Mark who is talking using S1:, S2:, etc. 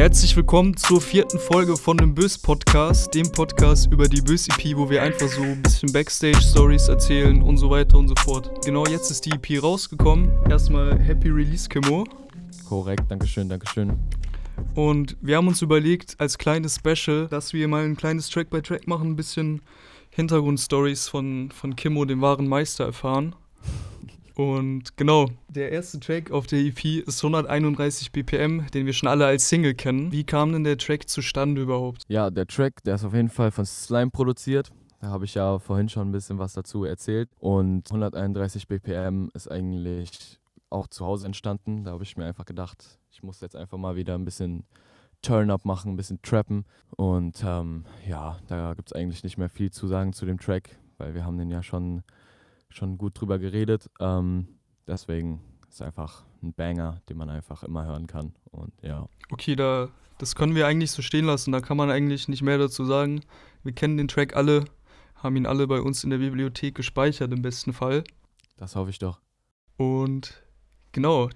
S1: Herzlich willkommen zur vierten Folge von dem Bös Podcast, dem Podcast über die Bös EP, wo wir einfach so ein bisschen Backstage-Stories erzählen und so weiter und so fort. Genau jetzt ist die EP rausgekommen. Erstmal Happy Release, Kimo.
S2: Korrekt, Dankeschön, Dankeschön.
S1: Und wir haben uns überlegt, als kleines Special, dass wir mal ein kleines Track by Track machen, ein bisschen Hintergrundstories von, von Kimmo, dem wahren Meister, erfahren. Und genau, der erste Track auf der EP ist 131 BPM, den wir schon alle als Single kennen. Wie kam denn der Track zustande überhaupt?
S2: Ja, der Track, der ist auf jeden Fall von Slime produziert. Da habe ich ja vorhin schon ein bisschen was dazu erzählt. Und 131 BPM ist eigentlich auch zu Hause entstanden. Da habe ich mir einfach gedacht, ich muss jetzt einfach mal wieder ein bisschen Turn-up machen, ein bisschen trappen. Und ähm, ja, da gibt es eigentlich nicht mehr viel zu sagen zu dem Track, weil wir haben den ja schon, schon gut drüber geredet. Ähm, deswegen ist einfach ein Banger, den man einfach immer hören kann. Und ja.
S1: Okay, da, das können wir eigentlich so stehen lassen. Da kann man eigentlich nicht mehr dazu sagen. Wir kennen den Track alle, haben ihn alle bei uns in der Bibliothek gespeichert im besten Fall.
S2: Das hoffe ich doch.
S1: Und Genau,